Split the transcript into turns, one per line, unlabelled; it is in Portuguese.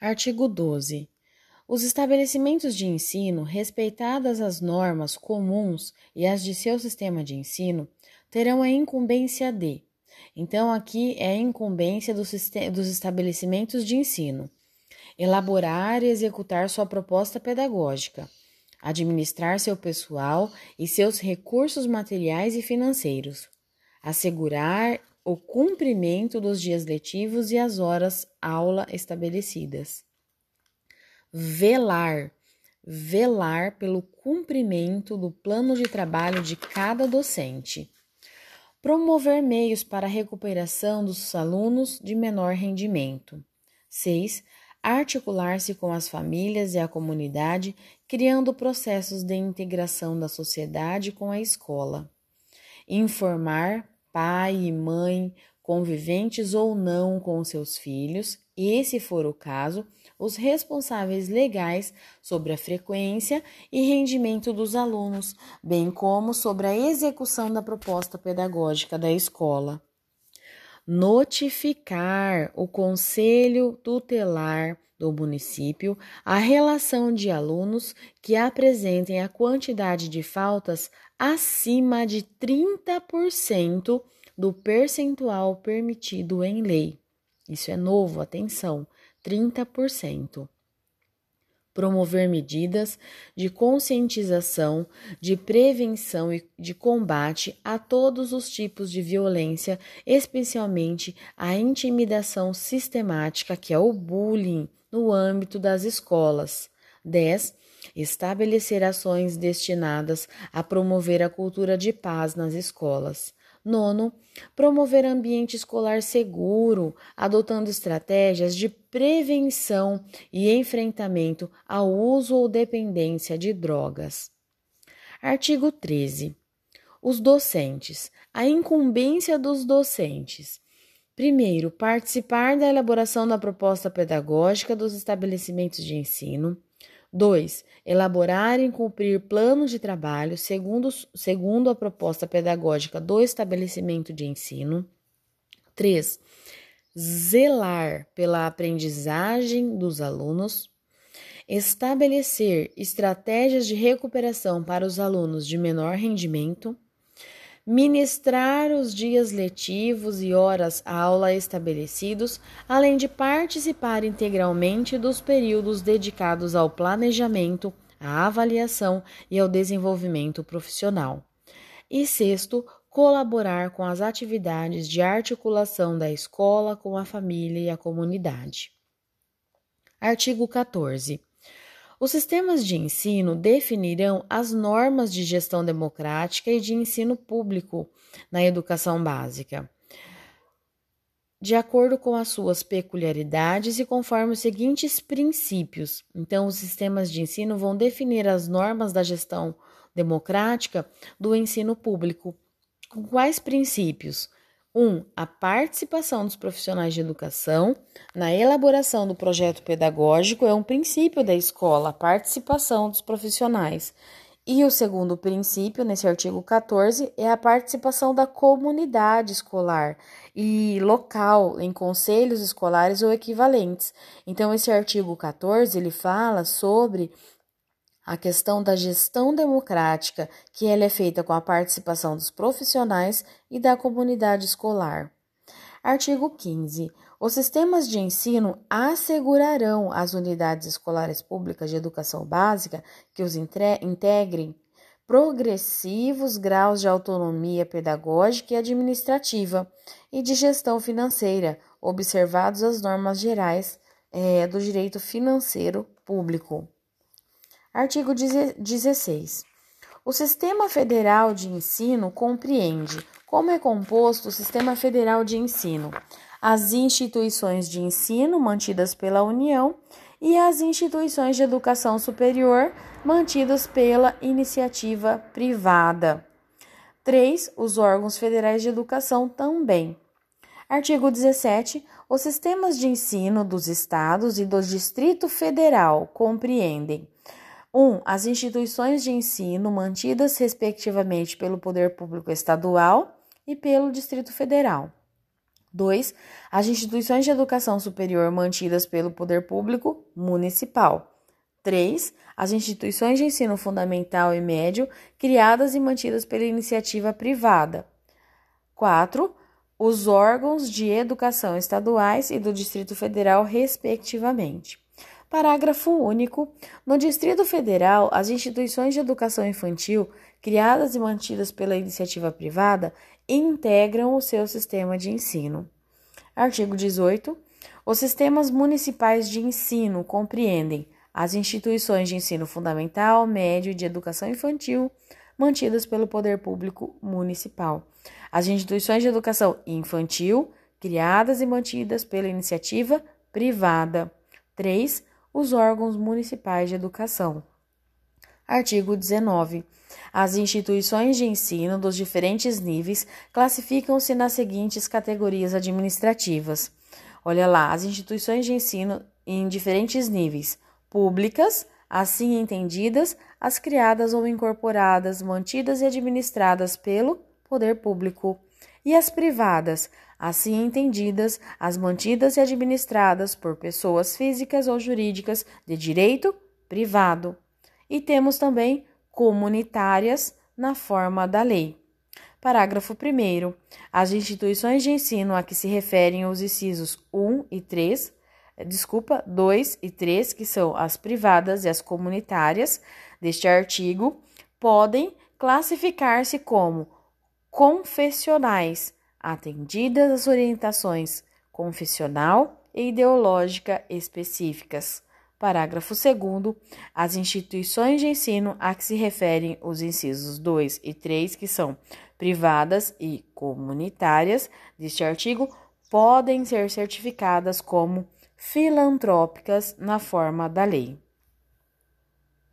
Artigo 12. Os estabelecimentos de ensino, respeitadas as normas comuns e as de seu sistema de ensino, terão a incumbência de. Então, aqui é a incumbência dos, dos estabelecimentos de ensino elaborar e executar sua proposta pedagógica, administrar seu pessoal e seus recursos materiais e financeiros, assegurar o cumprimento dos dias letivos e as horas aula estabelecidas. Velar velar pelo cumprimento do plano de trabalho de cada docente. Promover meios para a recuperação dos alunos de menor rendimento. 6 articular-se com as famílias e a comunidade, criando processos de integração da sociedade com a escola. Informar pai e mãe, conviventes ou não com seus filhos, e, se for o caso, os responsáveis legais sobre a frequência e rendimento dos alunos, bem como sobre a execução da proposta pedagógica da escola. Notificar o conselho tutelar do município a relação de alunos que apresentem a quantidade de faltas acima de 30% do percentual permitido em lei. Isso é novo, atenção, 30% promover medidas de conscientização, de prevenção e de combate a todos os tipos de violência, especialmente a intimidação sistemática, que é o bullying, no âmbito das escolas. 10. Estabelecer ações destinadas a promover a cultura de paz nas escolas. Nono, promover ambiente escolar seguro, adotando estratégias de prevenção e enfrentamento ao uso ou dependência de drogas. Artigo 13. Os docentes. A incumbência dos docentes. Primeiro, participar da elaboração da proposta pedagógica dos estabelecimentos de ensino. 2. Elaborar e cumprir plano de trabalho segundo, segundo a proposta pedagógica do estabelecimento de ensino. 3. Zelar pela aprendizagem dos alunos. Estabelecer estratégias de recuperação para os alunos de menor rendimento ministrar os dias letivos e horas aula estabelecidos, além de participar integralmente dos períodos dedicados ao planejamento, à avaliação e ao desenvolvimento profissional. E sexto, colaborar com as atividades de articulação da escola com a família e a comunidade. Artigo 14. Os sistemas de ensino definirão as normas de gestão democrática e de ensino público na educação básica, de acordo com as suas peculiaridades e conforme os seguintes princípios. Então, os sistemas de ensino vão definir as normas da gestão democrática do ensino público. Com quais princípios? 1. Um, a participação dos profissionais de educação na elaboração do projeto pedagógico é um princípio da escola, a participação dos profissionais. E o segundo princípio, nesse artigo 14, é a participação da comunidade escolar e local em conselhos escolares ou equivalentes. Então, esse artigo 14 ele fala sobre a questão da gestão democrática, que ela é feita com a participação dos profissionais e da comunidade escolar. Artigo 15. Os sistemas de ensino assegurarão às unidades escolares públicas de educação básica que os integrem progressivos graus de autonomia pedagógica e administrativa e de gestão financeira, observados as normas gerais é, do direito financeiro público. Artigo 16. O Sistema Federal de Ensino compreende como é composto o Sistema Federal de Ensino, as instituições de ensino mantidas pela União e as instituições de educação superior mantidas pela iniciativa privada. 3. Os órgãos federais de educação também. Artigo 17. Os sistemas de ensino dos estados e do Distrito Federal compreendem 1. Um, as instituições de ensino mantidas respectivamente pelo Poder Público Estadual e pelo Distrito Federal. 2. As instituições de educação superior mantidas pelo poder público municipal. 3. As instituições de ensino fundamental e médio criadas e mantidas pela iniciativa privada. 4. Os órgãos de educação estaduais e do Distrito Federal, respectivamente. Parágrafo único. No Distrito Federal, as instituições de educação infantil, criadas e mantidas pela iniciativa privada, integram o seu sistema de ensino. Artigo 18. Os sistemas municipais de ensino compreendem as instituições de ensino fundamental, médio e de educação infantil, mantidas pelo poder público municipal. As instituições de educação infantil, criadas e mantidas pela iniciativa privada. 3 os órgãos municipais de educação. Artigo 19. As instituições de ensino dos diferentes níveis classificam-se nas seguintes categorias administrativas. Olha lá, as instituições de ensino em diferentes níveis: públicas, assim entendidas, as criadas ou incorporadas, mantidas e administradas pelo poder público, e as privadas, assim entendidas, as mantidas e administradas por pessoas físicas ou jurídicas de direito privado. E temos também comunitárias na forma da lei. Parágrafo 1. As instituições de ensino a que se referem os incisos 1 e 3, desculpa, 2 e 3, que são as privadas e as comunitárias deste artigo, podem classificar-se como confessionais atendidas as orientações confessional e ideológica específicas. Parágrafo 2. As instituições de ensino a que se referem os incisos 2 e 3, que são privadas e comunitárias deste artigo, podem ser certificadas como filantrópicas na forma da lei.